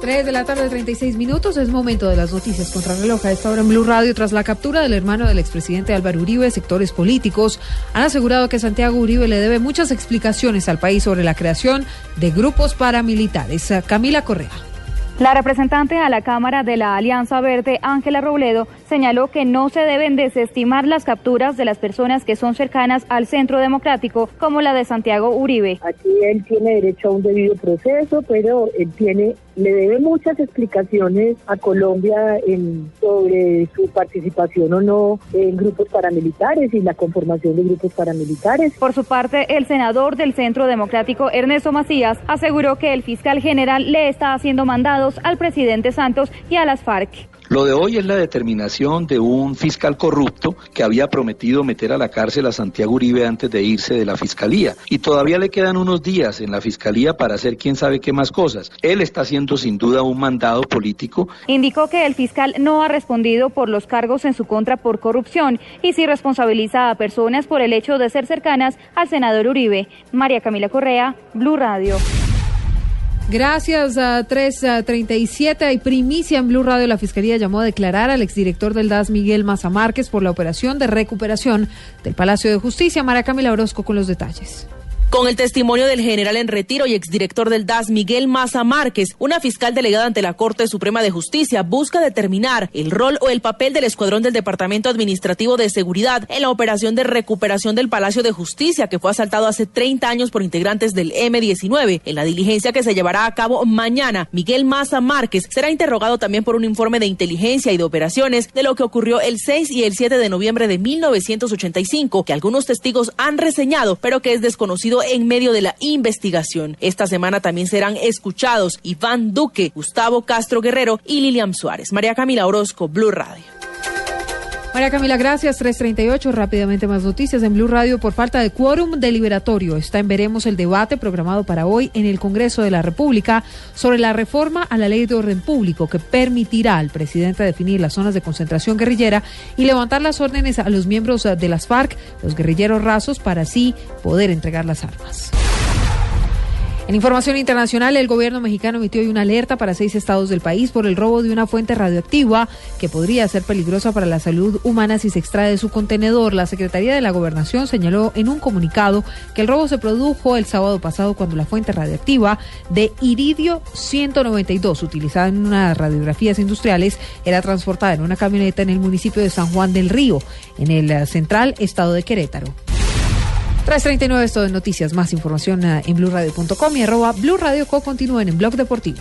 3 de la tarde, 36 minutos. Es momento de las noticias contra reloj. A esta hora en Blue Radio, tras la captura del hermano del expresidente Álvaro Uribe, sectores políticos han asegurado que Santiago Uribe le debe muchas explicaciones al país sobre la creación de grupos paramilitares. Camila Correa. La representante a la Cámara de la Alianza Verde, Ángela Robledo, señaló que no se deben desestimar las capturas de las personas que son cercanas al centro democrático, como la de Santiago Uribe. Aquí él tiene derecho a un debido proceso, pero él tiene le debe muchas explicaciones a Colombia en, sobre su participación o no en grupos paramilitares y la conformación de grupos paramilitares. Por su parte, el senador del Centro Democrático, Ernesto Macías, aseguró que el fiscal general le está haciendo mandados al presidente Santos y a las FARC. Lo de hoy es la determinación de un fiscal corrupto que había prometido meter a la cárcel a Santiago Uribe antes de irse de la fiscalía. Y todavía le quedan unos días en la fiscalía para hacer quién sabe qué más cosas. Él está haciendo sin duda un mandado político. Indicó que el fiscal no ha respondido por los cargos en su contra por corrupción y sí responsabiliza a personas por el hecho de ser cercanas al senador Uribe. María Camila Correa, Blue Radio. Gracias a 337. Hay primicia en Blue Radio. La Fiscalía llamó a declarar al exdirector del DAS, Miguel Maza Márquez, por la operación de recuperación del Palacio de Justicia. María Camila Orozco con los detalles. Con el testimonio del general en retiro y exdirector del DAS, Miguel Maza Márquez, una fiscal delegada ante la Corte Suprema de Justicia busca determinar el rol o el papel del escuadrón del Departamento Administrativo de Seguridad en la operación de recuperación del Palacio de Justicia que fue asaltado hace 30 años por integrantes del M-19. En la diligencia que se llevará a cabo mañana, Miguel Maza Márquez será interrogado también por un informe de inteligencia y de operaciones de lo que ocurrió el 6 y el 7 de noviembre de 1985, que algunos testigos han reseñado, pero que es desconocido en medio de la investigación. Esta semana también serán escuchados Iván Duque, Gustavo Castro Guerrero y Lilian Suárez. María Camila Orozco, Blue Radio. María Camila, gracias. 338. Rápidamente más noticias en Blue Radio. Por falta de quórum deliberatorio, está en veremos el debate programado para hoy en el Congreso de la República sobre la reforma a la ley de orden público que permitirá al presidente definir las zonas de concentración guerrillera y levantar las órdenes a los miembros de las FARC, los guerrilleros rasos, para así poder entregar las armas. En información internacional, el gobierno mexicano emitió hoy una alerta para seis estados del país por el robo de una fuente radioactiva que podría ser peligrosa para la salud humana si se extrae de su contenedor. La Secretaría de la Gobernación señaló en un comunicado que el robo se produjo el sábado pasado cuando la fuente radioactiva de iridio 192, utilizada en unas radiografías industriales, era transportada en una camioneta en el municipio de San Juan del Río, en el central estado de Querétaro. 339 esto de noticias, más información en blurradio.com y arroba blurradioco continúen en Blog Deportivo.